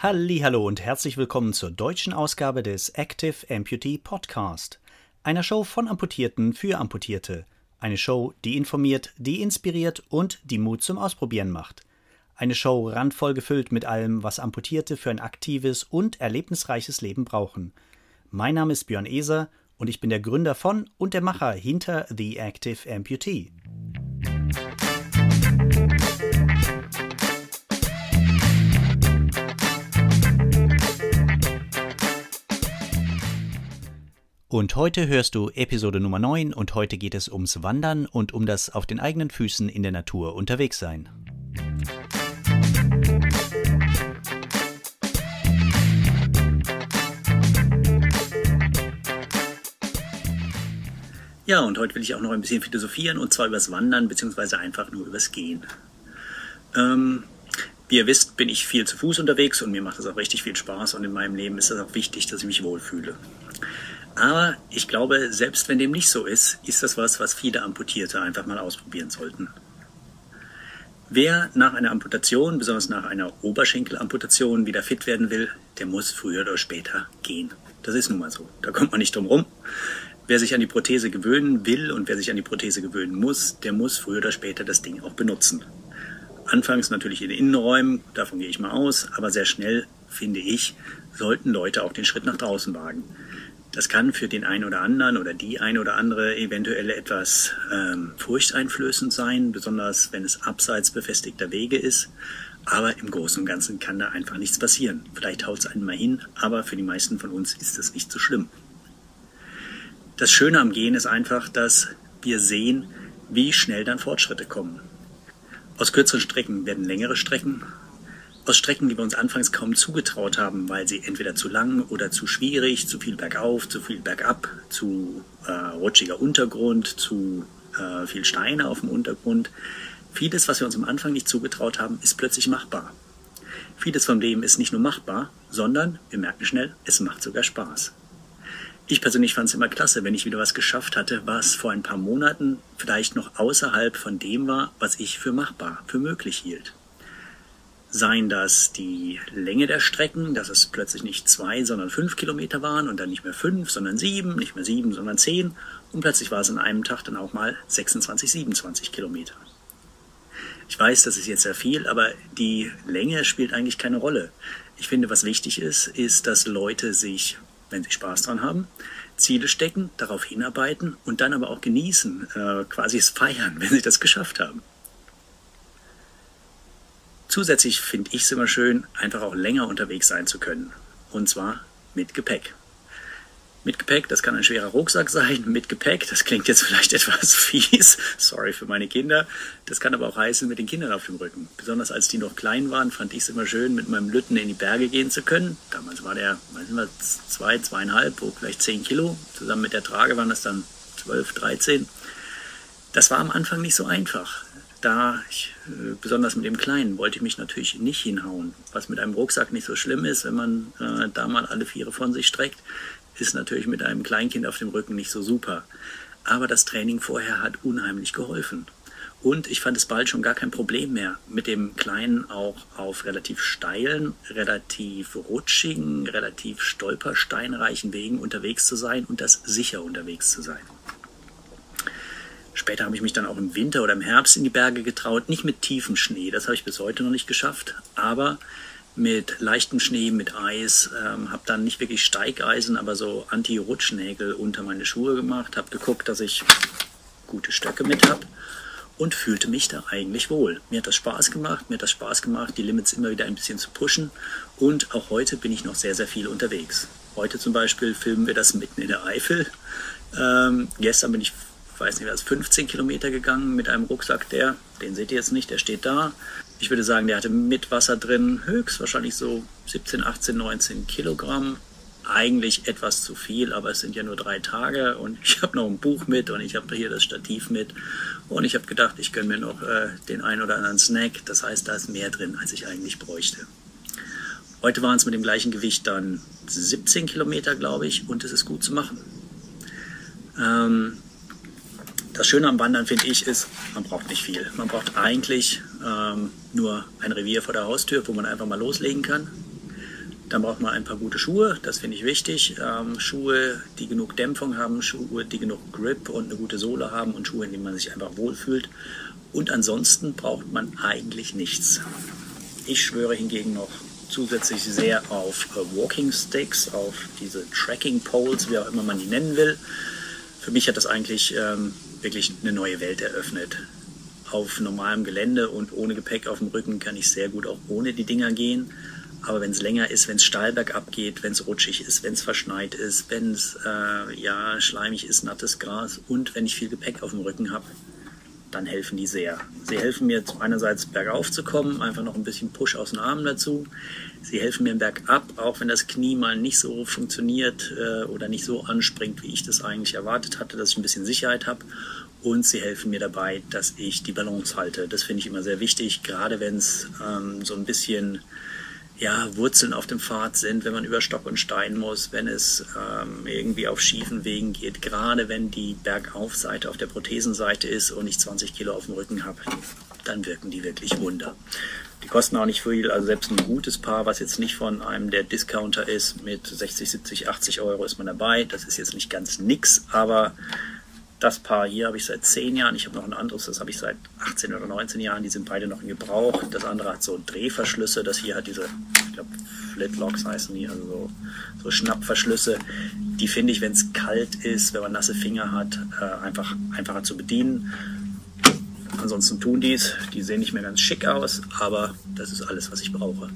Hallo und herzlich willkommen zur deutschen Ausgabe des Active Amputee Podcast, einer Show von Amputierten für Amputierte, eine Show, die informiert, die inspiriert und die Mut zum Ausprobieren macht. Eine Show randvoll gefüllt mit allem, was Amputierte für ein aktives und erlebnisreiches Leben brauchen. Mein Name ist Björn Eser und ich bin der Gründer von und der Macher hinter The Active Amputee. Und heute hörst du Episode Nummer 9 und heute geht es ums Wandern und um das auf den eigenen Füßen in der Natur unterwegs sein. Ja, und heute will ich auch noch ein bisschen philosophieren und zwar übers Wandern beziehungsweise einfach nur übers Gehen. Ähm, wie ihr wisst, bin ich viel zu Fuß unterwegs und mir macht das auch richtig viel Spaß und in meinem Leben ist es auch wichtig, dass ich mich wohlfühle. Aber ich glaube, selbst wenn dem nicht so ist, ist das was, was viele Amputierte einfach mal ausprobieren sollten. Wer nach einer Amputation, besonders nach einer Oberschenkelamputation, wieder fit werden will, der muss früher oder später gehen. Das ist nun mal so. Da kommt man nicht drum rum. Wer sich an die Prothese gewöhnen will und wer sich an die Prothese gewöhnen muss, der muss früher oder später das Ding auch benutzen. Anfangs natürlich in den Innenräumen, davon gehe ich mal aus, aber sehr schnell, finde ich, sollten Leute auch den Schritt nach draußen wagen. Das kann für den einen oder anderen oder die eine oder andere eventuell etwas ähm, furchteinflößend sein, besonders wenn es abseits befestigter Wege ist. Aber im Großen und Ganzen kann da einfach nichts passieren. Vielleicht haut es einen mal hin, aber für die meisten von uns ist das nicht so schlimm. Das Schöne am Gehen ist einfach, dass wir sehen, wie schnell dann Fortschritte kommen. Aus kürzeren Strecken werden längere Strecken, aus Strecken, die wir uns anfangs kaum zugetraut haben, weil sie entweder zu lang oder zu schwierig, zu viel bergauf, zu viel bergab, zu äh, rutschiger Untergrund, zu äh, viel Steine auf dem Untergrund. Vieles, was wir uns am Anfang nicht zugetraut haben, ist plötzlich machbar. Vieles vom Leben ist nicht nur machbar, sondern wir merken schnell, es macht sogar Spaß. Ich persönlich fand es immer klasse, wenn ich wieder was geschafft hatte, was vor ein paar Monaten vielleicht noch außerhalb von dem war, was ich für machbar, für möglich hielt. Seien das die Länge der Strecken, dass es plötzlich nicht zwei, sondern fünf Kilometer waren und dann nicht mehr fünf, sondern sieben, nicht mehr sieben, sondern zehn und plötzlich war es an einem Tag dann auch mal 26, 27 Kilometer. Ich weiß, das ist jetzt sehr viel, aber die Länge spielt eigentlich keine Rolle. Ich finde, was wichtig ist, ist, dass Leute sich, wenn sie Spaß dran haben, Ziele stecken, darauf hinarbeiten und dann aber auch genießen, äh, quasi es feiern, wenn sie das geschafft haben. Zusätzlich finde ich es immer schön, einfach auch länger unterwegs sein zu können. Und zwar mit Gepäck. Mit Gepäck, das kann ein schwerer Rucksack sein. Mit Gepäck, das klingt jetzt vielleicht etwas fies. Sorry für meine Kinder. Das kann aber auch heißen, mit den Kindern auf dem Rücken. Besonders als die noch klein waren, fand ich es immer schön, mit meinem Lütten in die Berge gehen zu können. Damals war der, weiß nicht zwei, zweieinhalb, wog vielleicht zehn Kilo. Zusammen mit der Trage waren das dann zwölf, dreizehn. Das war am Anfang nicht so einfach da, ich, äh, besonders mit dem Kleinen, wollte ich mich natürlich nicht hinhauen. Was mit einem Rucksack nicht so schlimm ist, wenn man äh, da mal alle Viere von sich streckt, ist natürlich mit einem Kleinkind auf dem Rücken nicht so super. Aber das Training vorher hat unheimlich geholfen. Und ich fand es bald schon gar kein Problem mehr, mit dem Kleinen auch auf relativ steilen, relativ rutschigen, relativ stolpersteinreichen Wegen unterwegs zu sein und das sicher unterwegs zu sein. Später habe ich mich dann auch im Winter oder im Herbst in die Berge getraut. Nicht mit tiefem Schnee, das habe ich bis heute noch nicht geschafft. Aber mit leichtem Schnee, mit Eis. Ähm, habe dann nicht wirklich Steigeisen, aber so Anti-Rutschnägel unter meine Schuhe gemacht. Habe geguckt, dass ich gute Stöcke mit habe und fühlte mich da eigentlich wohl. Mir hat das Spaß gemacht, mir hat das Spaß gemacht, die Limits immer wieder ein bisschen zu pushen. Und auch heute bin ich noch sehr, sehr viel unterwegs. Heute zum Beispiel filmen wir das mitten in der Eifel. Ähm, gestern bin ich weiß nicht, was, 15 Kilometer gegangen mit einem Rucksack, der, den seht ihr jetzt nicht, der steht da. Ich würde sagen, der hatte mit Wasser drin höchstwahrscheinlich so 17, 18, 19 Kilogramm. Eigentlich etwas zu viel, aber es sind ja nur drei Tage und ich habe noch ein Buch mit und ich habe hier das Stativ mit und ich habe gedacht, ich gönne mir noch äh, den einen oder anderen Snack. Das heißt, da ist mehr drin, als ich eigentlich bräuchte. Heute waren es mit dem gleichen Gewicht dann 17 Kilometer, glaube ich, und es ist gut zu machen. Ähm, das Schöne am Wandern, finde ich, ist, man braucht nicht viel. Man braucht eigentlich ähm, nur ein Revier vor der Haustür, wo man einfach mal loslegen kann. Dann braucht man ein paar gute Schuhe, das finde ich wichtig. Ähm, Schuhe, die genug Dämpfung haben, Schuhe, die genug Grip und eine gute Sohle haben und Schuhe, in denen man sich einfach wohlfühlt. Und ansonsten braucht man eigentlich nichts. Ich schwöre hingegen noch zusätzlich sehr auf äh, Walking Sticks, auf diese Tracking Poles, wie auch immer man die nennen will. Für mich hat das eigentlich ähm, wirklich eine neue Welt eröffnet. Auf normalem Gelände und ohne Gepäck auf dem Rücken kann ich sehr gut auch ohne die Dinger gehen. Aber wenn es länger ist, wenn es steil bergab geht, wenn es rutschig ist, wenn es verschneit ist, wenn es äh, ja, schleimig ist, nattes Gras und wenn ich viel Gepäck auf dem Rücken habe, dann helfen die sehr. Sie helfen mir einerseits bergauf zu kommen, einfach noch ein bisschen Push aus den Armen dazu. Sie helfen mir bergab, auch wenn das Knie mal nicht so funktioniert äh, oder nicht so anspringt, wie ich das eigentlich erwartet hatte, dass ich ein bisschen Sicherheit habe. Und sie helfen mir dabei, dass ich die Balance halte. Das finde ich immer sehr wichtig, gerade wenn es ähm, so ein bisschen ja, Wurzeln auf dem Pfad sind, wenn man über Stock und Stein muss, wenn es ähm, irgendwie auf schiefen Wegen geht, gerade wenn die Bergaufseite auf der Prothesenseite ist und ich 20 Kilo auf dem Rücken habe, dann wirken die wirklich Wunder. Die kosten auch nicht viel, also selbst ein gutes Paar, was jetzt nicht von einem der Discounter ist, mit 60, 70, 80 Euro ist man dabei. Das ist jetzt nicht ganz nix, aber das Paar hier habe ich seit 10 Jahren. Ich habe noch ein anderes, das habe ich seit 18 oder 19 Jahren. Die sind beide noch in Gebrauch. Das andere hat so Drehverschlüsse. Das hier hat diese, ich glaube, Flitlocks heißen die, also so, so Schnappverschlüsse. Die finde ich, wenn es kalt ist, wenn man nasse Finger hat, äh, einfach einfacher zu bedienen. Ansonsten tun die es. Die sehen nicht mehr ganz schick aus, aber das ist alles, was ich brauche.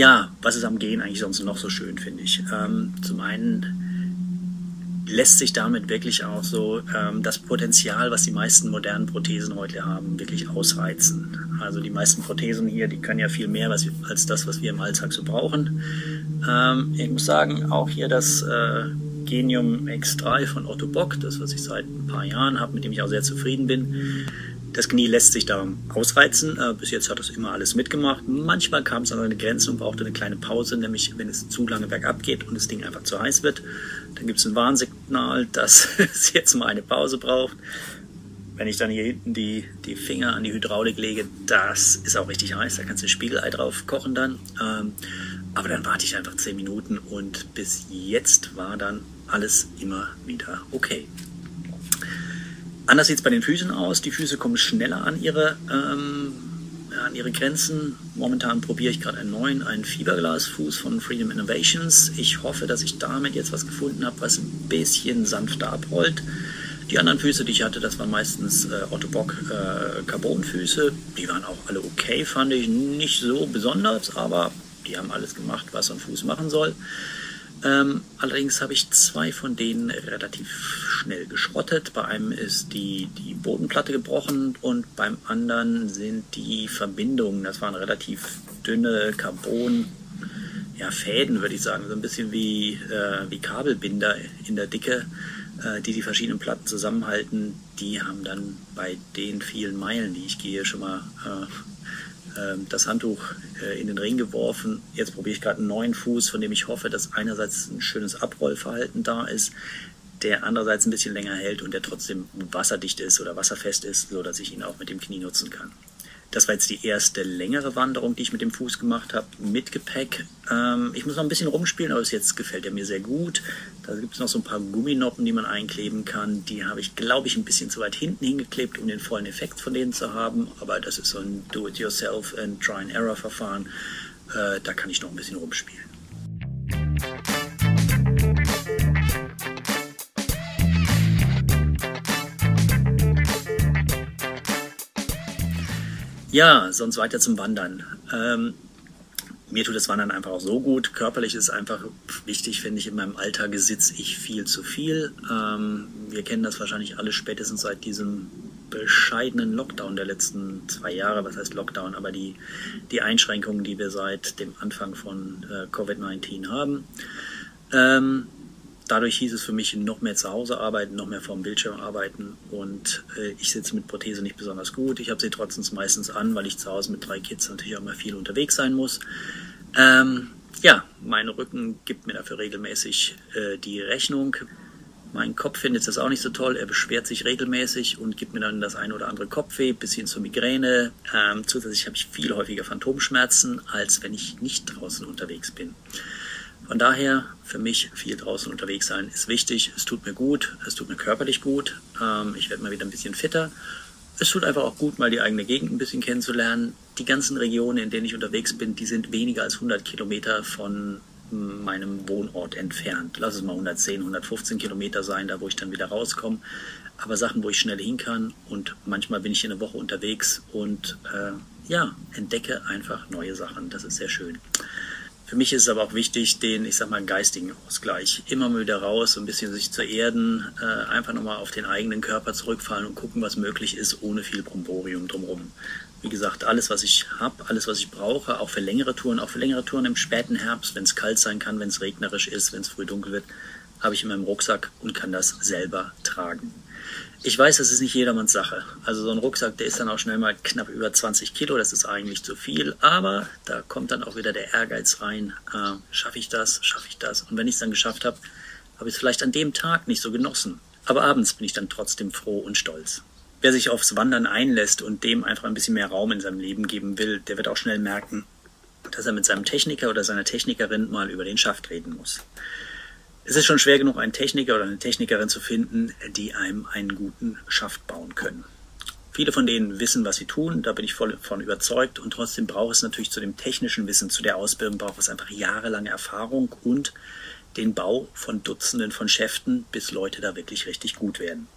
Ja, was ist am Gehen eigentlich sonst noch so schön, finde ich? Ähm, zum einen lässt sich damit wirklich auch so ähm, das Potenzial, was die meisten modernen Prothesen heute haben, wirklich ausreizen. Also die meisten Prothesen hier, die können ja viel mehr was, als das, was wir im Alltag so brauchen. Ähm, ich muss sagen, auch hier das äh, Genium X3 von Otto Bock, das was ich seit ein paar Jahren habe, mit dem ich auch sehr zufrieden bin, das Knie lässt sich da ausreizen. Äh, bis jetzt hat das immer alles mitgemacht. Manchmal kam es an eine Grenze und brauchte eine kleine Pause, nämlich wenn es zu lange bergab geht und das Ding einfach zu heiß wird. Dann gibt es ein Warnsignal, dass es jetzt mal eine Pause braucht. Wenn ich dann hier hinten die, die Finger an die Hydraulik lege, das ist auch richtig heiß. Da kannst du ein Spiegelei drauf kochen dann. Ähm, aber dann warte ich einfach 10 Minuten und bis jetzt war dann alles immer wieder okay. Anders sieht es bei den Füßen aus. Die Füße kommen schneller an ihre, ähm, an ihre Grenzen. Momentan probiere ich gerade einen neuen, einen Fiberglasfuß von Freedom Innovations. Ich hoffe, dass ich damit jetzt was gefunden habe, was ein bisschen sanfter abrollt. Die anderen Füße, die ich hatte, das waren meistens äh, Otto Bock äh, Carbonfüße. Die waren auch alle okay, fand ich. Nicht so besonders, aber die haben alles gemacht, was so ein Fuß machen soll. Ähm, allerdings habe ich zwei von denen relativ schnell geschrottet. Bei einem ist die, die Bodenplatte gebrochen und beim anderen sind die Verbindungen, das waren relativ dünne Carbon, ja, Fäden würde ich sagen, so ein bisschen wie, äh, wie Kabelbinder in der Dicke, äh, die die verschiedenen Platten zusammenhalten. Die haben dann bei den vielen Meilen, die ich gehe, schon mal äh, das Handtuch äh, in den Ring geworfen. Jetzt probiere ich gerade einen neuen Fuß, von dem ich hoffe, dass einerseits ein schönes Abrollverhalten da ist, der andererseits ein bisschen länger hält und der trotzdem wasserdicht ist oder wasserfest ist, so dass ich ihn auch mit dem Knie nutzen kann. Das war jetzt die erste längere Wanderung, die ich mit dem Fuß gemacht habe, mit Gepäck. Ähm, ich muss noch ein bisschen rumspielen, aber bis jetzt gefällt er mir sehr gut. Da gibt es noch so ein paar Gumminoppen, die man einkleben kann. Die habe ich, glaube ich, ein bisschen zu weit hinten hingeklebt, um den vollen Effekt von denen zu haben. Aber das ist so ein Do-it-yourself and Try-and-Error-Verfahren. Äh, da kann ich noch ein bisschen rumspielen. Ja, sonst weiter zum Wandern. Ähm, mir tut das Wandern einfach auch so gut. Körperlich ist einfach wichtig, finde ich. In meinem Alltag sitze ich viel zu viel. Ähm, wir kennen das wahrscheinlich alle spätestens seit diesem bescheidenen Lockdown der letzten zwei Jahre. Was heißt Lockdown? Aber die, die Einschränkungen, die wir seit dem Anfang von äh, Covid-19 haben. Ähm, dadurch hieß es für mich noch mehr zu Hause arbeiten, noch mehr vorm Bildschirm arbeiten und äh, ich sitze mit Prothese nicht besonders gut. Ich habe sie trotzdem meistens an, weil ich zu Hause mit drei Kids natürlich auch mal viel unterwegs sein muss. Ähm, ja, mein Rücken gibt mir dafür regelmäßig äh, die Rechnung. Mein Kopf findet das auch nicht so toll. Er beschwert sich regelmäßig und gibt mir dann das eine oder andere Kopfweh bis hin zur Migräne. Ähm, zusätzlich habe ich viel häufiger Phantomschmerzen, als wenn ich nicht draußen unterwegs bin. Von daher, für mich viel draußen unterwegs sein ist wichtig. Es tut mir gut, es tut mir körperlich gut. Ähm, ich werde mal wieder ein bisschen fitter. Es tut einfach auch gut, mal die eigene Gegend ein bisschen kennenzulernen. Die ganzen Regionen, in denen ich unterwegs bin, die sind weniger als 100 Kilometer von meinem Wohnort entfernt. Lass es mal 110, 115 Kilometer sein, da wo ich dann wieder rauskomme. Aber Sachen, wo ich schnell hin kann und manchmal bin ich in eine Woche unterwegs und äh, ja, entdecke einfach neue Sachen. Das ist sehr schön. Für mich ist es aber auch wichtig, den, ich sag mal, geistigen Ausgleich. Immer wieder raus, so ein bisschen sich zu erden, äh, einfach nochmal auf den eigenen Körper zurückfallen und gucken, was möglich ist, ohne viel Bromborium drumherum. Wie gesagt, alles, was ich habe, alles, was ich brauche, auch für längere Touren, auch für längere Touren im späten Herbst, wenn es kalt sein kann, wenn es regnerisch ist, wenn es früh dunkel wird, habe ich in meinem Rucksack und kann das selber tragen. Ich weiß, das ist nicht jedermanns Sache. Also so ein Rucksack, der ist dann auch schnell mal knapp über 20 Kilo, das ist eigentlich zu viel, aber da kommt dann auch wieder der Ehrgeiz rein. Äh, schaffe ich das, schaffe ich das? Und wenn ich es dann geschafft habe, habe ich es vielleicht an dem Tag nicht so genossen. Aber abends bin ich dann trotzdem froh und stolz. Wer sich aufs Wandern einlässt und dem einfach ein bisschen mehr Raum in seinem Leben geben will, der wird auch schnell merken, dass er mit seinem Techniker oder seiner Technikerin mal über den Schaft reden muss. Es ist schon schwer genug, einen Techniker oder eine Technikerin zu finden, die einem einen guten Schaft bauen können. Viele von denen wissen, was sie tun, da bin ich voll von überzeugt und trotzdem braucht es natürlich zu dem technischen Wissen, zu der Ausbildung braucht es einfach jahrelange Erfahrung und den Bau von Dutzenden von Schäften, bis Leute da wirklich richtig gut werden.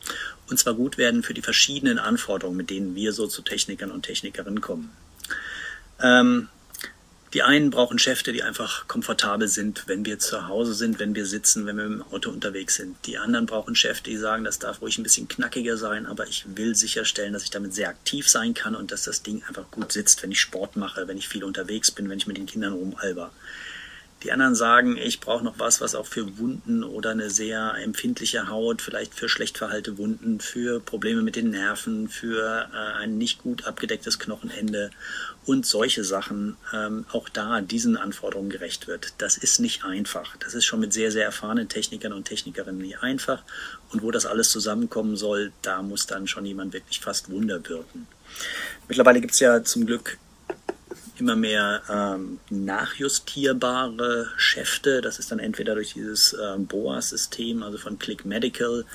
Und zwar gut werden für die verschiedenen Anforderungen, mit denen wir so zu Technikern und Technikerinnen kommen. Ähm, die einen brauchen Schäfte, die einfach komfortabel sind, wenn wir zu Hause sind, wenn wir sitzen, wenn wir im Auto unterwegs sind. Die anderen brauchen Schäfte, die sagen, das darf ruhig ein bisschen knackiger sein, aber ich will sicherstellen, dass ich damit sehr aktiv sein kann und dass das Ding einfach gut sitzt, wenn ich Sport mache, wenn ich viel unterwegs bin, wenn ich mit den Kindern rumalber. Die anderen sagen, ich brauche noch was, was auch für Wunden oder eine sehr empfindliche Haut, vielleicht für schlecht verhalte Wunden, für Probleme mit den Nerven, für äh, ein nicht gut abgedecktes Knochenende und solche Sachen ähm, auch da diesen Anforderungen gerecht wird. Das ist nicht einfach. Das ist schon mit sehr, sehr erfahrenen Technikern und Technikerinnen nicht einfach. Und wo das alles zusammenkommen soll, da muss dann schon jemand wirklich fast Wunder wirken. Mittlerweile gibt es ja zum Glück immer mehr ähm, nachjustierbare Schäfte. Das ist dann entweder durch dieses ähm, BOA-System, also von Click Medical,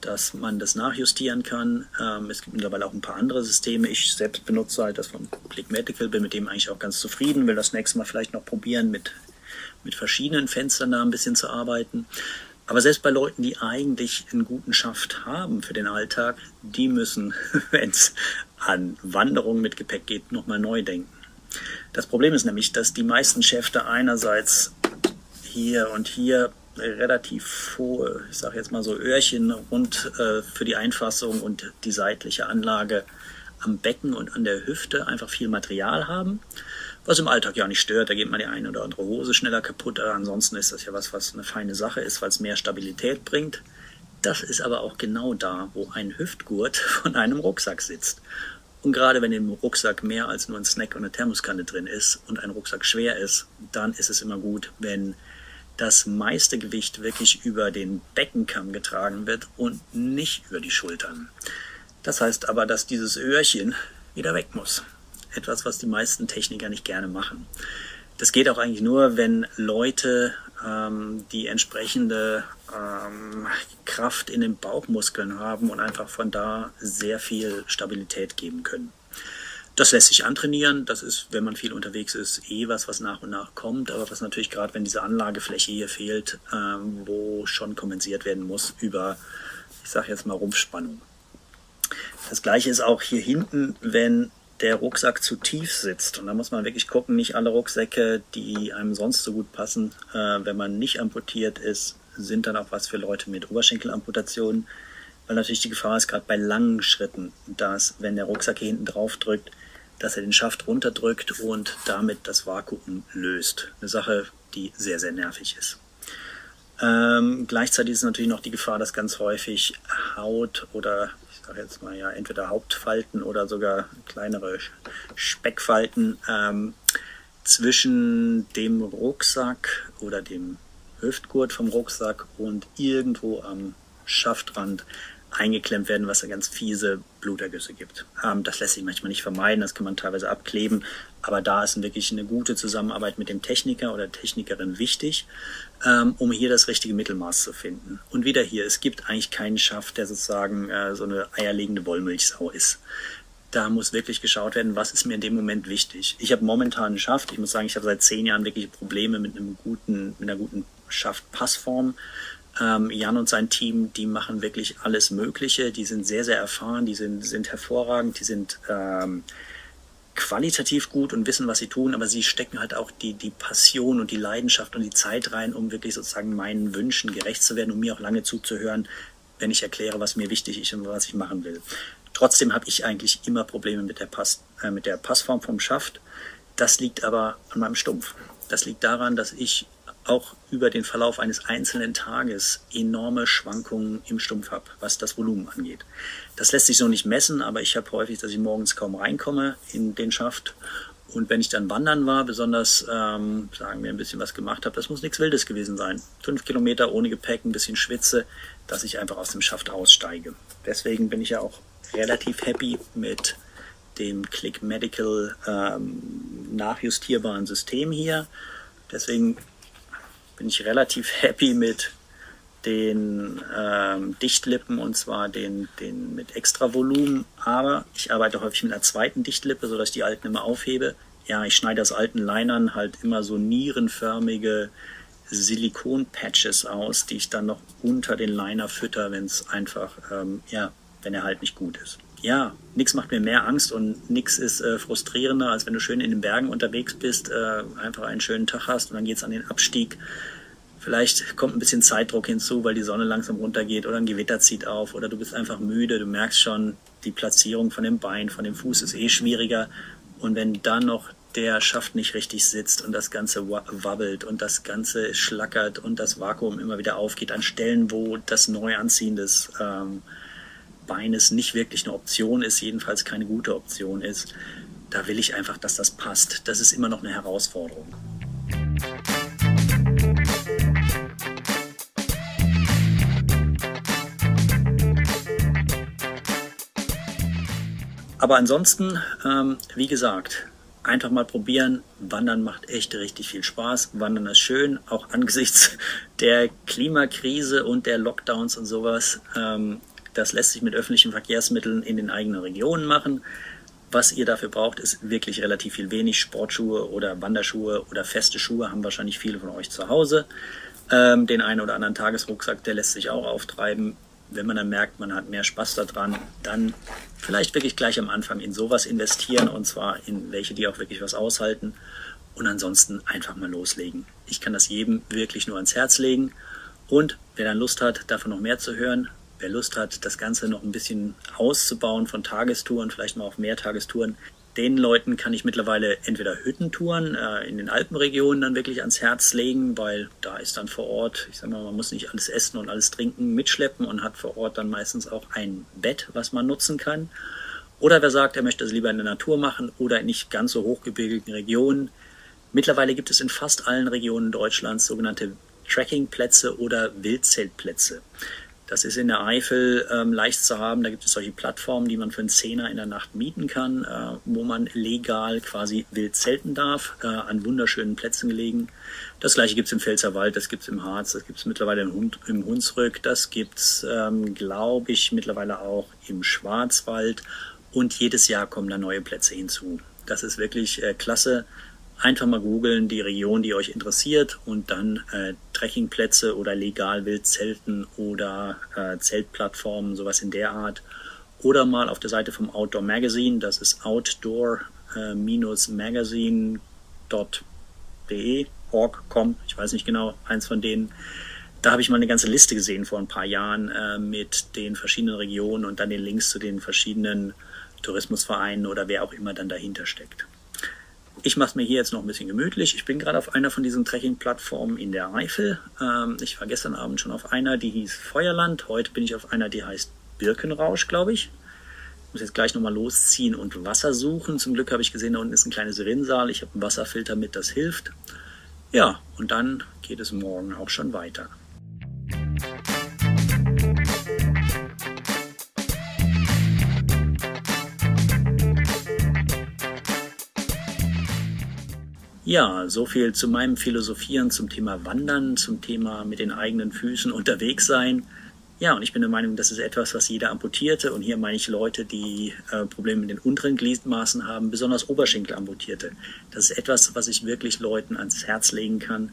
dass man das nachjustieren kann. Ähm, es gibt mittlerweile auch ein paar andere Systeme. Ich selbst benutze halt das von Click Medical, bin mit dem eigentlich auch ganz zufrieden, will das nächste Mal vielleicht noch probieren, mit, mit verschiedenen Fenstern da ein bisschen zu arbeiten. Aber selbst bei Leuten, die eigentlich einen guten Schaft haben für den Alltag, die müssen, wenn es an Wanderungen mit Gepäck geht, nochmal neu denken. Das Problem ist nämlich, dass die meisten Schäfte einerseits hier und hier relativ hohe, ich sage jetzt mal so Öhrchen rund äh, für die Einfassung und die seitliche Anlage am Becken und an der Hüfte einfach viel Material haben, was im Alltag ja nicht stört. Da geht mal die eine oder andere Hose schneller kaputt. Aber ansonsten ist das ja was, was eine feine Sache ist, weil es mehr Stabilität bringt. Das ist aber auch genau da, wo ein Hüftgurt von einem Rucksack sitzt. Und gerade wenn im Rucksack mehr als nur ein Snack und eine Thermoskanne drin ist und ein Rucksack schwer ist, dann ist es immer gut, wenn das meiste Gewicht wirklich über den Beckenkamm getragen wird und nicht über die Schultern. Das heißt aber, dass dieses Öhrchen wieder weg muss. Etwas, was die meisten Techniker nicht gerne machen. Das geht auch eigentlich nur, wenn Leute ähm, die entsprechende ähm, Kraft in den Bauchmuskeln haben und einfach von da sehr viel Stabilität geben können. Das lässt sich antrainieren. Das ist, wenn man viel unterwegs ist, eh was, was nach und nach kommt. Aber was natürlich gerade, wenn diese Anlagefläche hier fehlt, ähm, wo schon kompensiert werden muss über, ich sage jetzt mal, Rumpfspannung. Das gleiche ist auch hier hinten, wenn der Rucksack zu tief sitzt. Und da muss man wirklich gucken, nicht alle Rucksäcke, die einem sonst so gut passen, äh, wenn man nicht amputiert ist, sind dann auch was für Leute mit Oberschenkelamputationen. Weil natürlich die Gefahr ist, gerade bei langen Schritten, dass, wenn der Rucksack hier hinten drauf drückt, dass er den Schaft runterdrückt und damit das Vakuum löst. Eine Sache, die sehr, sehr nervig ist. Ähm, gleichzeitig ist natürlich noch die Gefahr, dass ganz häufig Haut oder sage jetzt mal ja, entweder Hauptfalten oder sogar kleinere Speckfalten ähm, zwischen dem Rucksack oder dem Hüftgurt vom Rucksack und irgendwo am Schaftrand eingeklemmt werden, was da ganz fiese Blutergüsse gibt. Ähm, das lässt sich manchmal nicht vermeiden, das kann man teilweise abkleben, aber da ist wirklich eine gute Zusammenarbeit mit dem Techniker oder Technikerin wichtig, ähm, um hier das richtige Mittelmaß zu finden. Und wieder hier, es gibt eigentlich keinen Schaft, der sozusagen äh, so eine eierlegende Wollmilchsau ist da muss wirklich geschaut werden, was ist mir in dem Moment wichtig. Ich habe momentan geschafft, ich muss sagen, ich habe seit zehn Jahren wirklich Probleme mit einem guten, mit einer guten Schaft-Passform. Ähm, Jan und sein Team, die machen wirklich alles Mögliche. Die sind sehr, sehr erfahren, die sind, sind hervorragend, die sind ähm, qualitativ gut und wissen, was sie tun, aber sie stecken halt auch die, die Passion und die Leidenschaft und die Zeit rein, um wirklich sozusagen meinen Wünschen gerecht zu werden, um mir auch lange zuzuhören, wenn ich erkläre, was mir wichtig ist und was ich machen will. Trotzdem habe ich eigentlich immer Probleme mit der, Pass, äh, mit der Passform vom Schaft. Das liegt aber an meinem Stumpf. Das liegt daran, dass ich auch über den Verlauf eines einzelnen Tages enorme Schwankungen im Stumpf habe, was das Volumen angeht. Das lässt sich so nicht messen, aber ich habe häufig, dass ich morgens kaum reinkomme in den Schaft. Und wenn ich dann wandern war, besonders, ähm, sagen wir, ein bisschen was gemacht habe, das muss nichts Wildes gewesen sein. Fünf Kilometer ohne Gepäck, ein bisschen Schwitze, dass ich einfach aus dem Schaft aussteige. Deswegen bin ich ja auch relativ happy mit dem Click Medical ähm, nachjustierbaren System hier. Deswegen bin ich relativ happy mit den ähm, Dichtlippen und zwar den, den mit extra Volumen. Aber ich arbeite häufig mit einer zweiten Dichtlippe, sodass ich die alten immer aufhebe. Ja, ich schneide aus alten Linern halt immer so nierenförmige Silikonpatches aus, die ich dann noch unter den Liner fütter, wenn es einfach ähm, ja, wenn er halt nicht gut ist. Ja, nichts macht mir mehr Angst und nichts ist äh, frustrierender, als wenn du schön in den Bergen unterwegs bist, äh, einfach einen schönen Tag hast und dann geht's an den Abstieg. Vielleicht kommt ein bisschen Zeitdruck hinzu, weil die Sonne langsam runtergeht oder ein Gewitter zieht auf oder du bist einfach müde, du merkst schon, die Platzierung von dem Bein, von dem Fuß ist eh schwieriger. Und wenn dann noch der Schaft nicht richtig sitzt und das Ganze wabbelt und das Ganze schlackert und das Vakuum immer wieder aufgeht an Stellen, wo das Neuanziehen des ähm, Beines nicht wirklich eine Option ist, jedenfalls keine gute Option ist, da will ich einfach, dass das passt. Das ist immer noch eine Herausforderung. Aber ansonsten, ähm, wie gesagt, einfach mal probieren. Wandern macht echt richtig viel Spaß. Wandern ist schön, auch angesichts der Klimakrise und der Lockdowns und sowas. Ähm, das lässt sich mit öffentlichen Verkehrsmitteln in den eigenen Regionen machen. Was ihr dafür braucht, ist wirklich relativ viel wenig. Sportschuhe oder Wanderschuhe oder feste Schuhe haben wahrscheinlich viele von euch zu Hause. Ähm, den einen oder anderen Tagesrucksack, der lässt sich auch auftreiben. Wenn man dann merkt, man hat mehr Spaß daran, dann vielleicht wirklich gleich am Anfang in sowas investieren und zwar in welche, die auch wirklich was aushalten und ansonsten einfach mal loslegen. Ich kann das jedem wirklich nur ans Herz legen und wer dann Lust hat, davon noch mehr zu hören, wer Lust hat, das Ganze noch ein bisschen auszubauen von Tagestouren, vielleicht mal auf mehr Tagestouren, den Leuten kann ich mittlerweile entweder Hüttentouren äh, in den Alpenregionen dann wirklich ans Herz legen, weil da ist dann vor Ort, ich sag mal, man muss nicht alles essen und alles trinken mitschleppen und hat vor Ort dann meistens auch ein Bett, was man nutzen kann. Oder wer sagt, er möchte es lieber in der Natur machen oder in nicht ganz so hochgebirgigen Regionen. Mittlerweile gibt es in fast allen Regionen Deutschlands sogenannte Trekkingplätze oder Wildzeltplätze. Das ist in der Eifel ähm, leicht zu haben. Da gibt es solche Plattformen, die man für einen Zehner in der Nacht mieten kann, äh, wo man legal quasi wild zelten darf, äh, an wunderschönen Plätzen gelegen. Das gleiche gibt es im Pfälzerwald, das gibt es im Harz, das gibt es mittlerweile im, Hund, im Hunsrück, das gibt es, ähm, glaube ich, mittlerweile auch im Schwarzwald. Und jedes Jahr kommen da neue Plätze hinzu. Das ist wirklich äh, klasse einfach mal googeln, die Region, die euch interessiert und dann äh, Trekkingplätze oder legal Wildzelten oder äh, Zeltplattformen, sowas in der Art. Oder mal auf der Seite vom Outdoor Magazine, das ist outdoor-magazine.de, org.com, ich weiß nicht genau, eins von denen. Da habe ich mal eine ganze Liste gesehen vor ein paar Jahren äh, mit den verschiedenen Regionen und dann den Links zu den verschiedenen Tourismusvereinen oder wer auch immer dann dahinter steckt. Ich mache es mir hier jetzt noch ein bisschen gemütlich. Ich bin gerade auf einer von diesen Trekking-Plattformen in der Eifel. Ähm, ich war gestern Abend schon auf einer, die hieß Feuerland. Heute bin ich auf einer, die heißt Birkenrausch, glaube ich. Ich muss jetzt gleich nochmal losziehen und Wasser suchen. Zum Glück habe ich gesehen, da unten ist ein kleines Rinnsal. Ich habe einen Wasserfilter mit, das hilft. Ja, und dann geht es morgen auch schon weiter. Ja, so viel zu meinem Philosophieren zum Thema Wandern, zum Thema mit den eigenen Füßen unterwegs sein. Ja, und ich bin der Meinung, das ist etwas, was jeder Amputierte, und hier meine ich Leute, die äh, Probleme mit den unteren Gliedmaßen haben, besonders Oberschenkelamputierte. Das ist etwas, was ich wirklich Leuten ans Herz legen kann.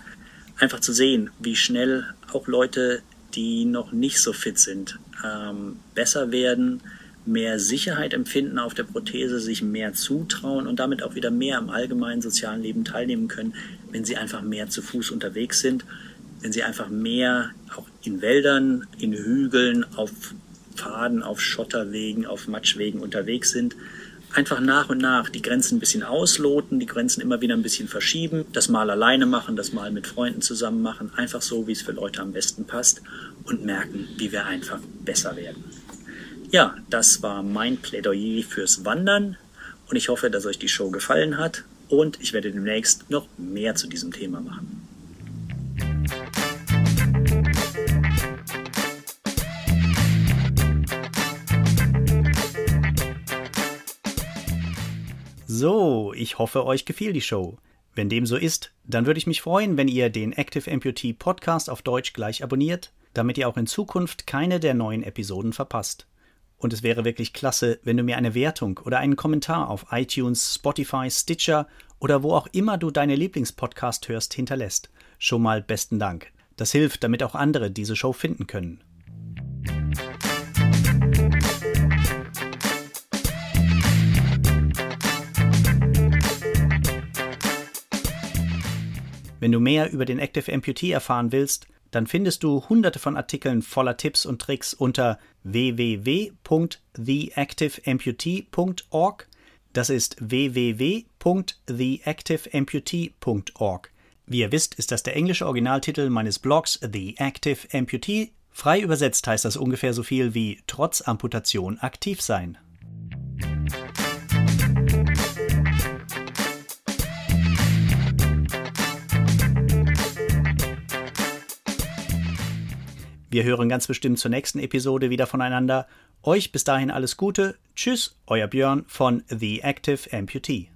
Einfach zu sehen, wie schnell auch Leute, die noch nicht so fit sind, ähm, besser werden, mehr Sicherheit empfinden auf der Prothese, sich mehr zutrauen und damit auch wieder mehr am allgemeinen sozialen Leben teilnehmen können, wenn sie einfach mehr zu Fuß unterwegs sind wenn sie einfach mehr auch in Wäldern, in Hügeln, auf Pfaden, auf Schotterwegen, auf Matschwegen unterwegs sind, einfach nach und nach die Grenzen ein bisschen ausloten, die Grenzen immer wieder ein bisschen verschieben, das mal alleine machen, das mal mit Freunden zusammen machen, einfach so, wie es für Leute am besten passt und merken, wie wir einfach besser werden. Ja, das war mein Plädoyer fürs Wandern und ich hoffe, dass euch die Show gefallen hat und ich werde demnächst noch mehr zu diesem Thema machen. So, ich hoffe, euch gefiel die Show. Wenn dem so ist, dann würde ich mich freuen, wenn ihr den Active Amputee Podcast auf Deutsch gleich abonniert, damit ihr auch in Zukunft keine der neuen Episoden verpasst. Und es wäre wirklich klasse, wenn du mir eine Wertung oder einen Kommentar auf iTunes, Spotify, Stitcher oder wo auch immer du deine Lieblingspodcast hörst hinterlässt. Schon mal besten Dank. Das hilft, damit auch andere diese Show finden können. Wenn du mehr über den Active Amputee erfahren willst, dann findest du hunderte von Artikeln voller Tipps und Tricks unter www.theactiveamputee.org. Das ist www.theactiveamputee.org. Wie ihr wisst, ist das der englische Originaltitel meines Blogs The Active Amputee. Frei übersetzt heißt das ungefähr so viel wie trotz Amputation aktiv sein. Wir hören ganz bestimmt zur nächsten Episode wieder voneinander. Euch bis dahin alles Gute. Tschüss, euer Björn von The Active Amputee.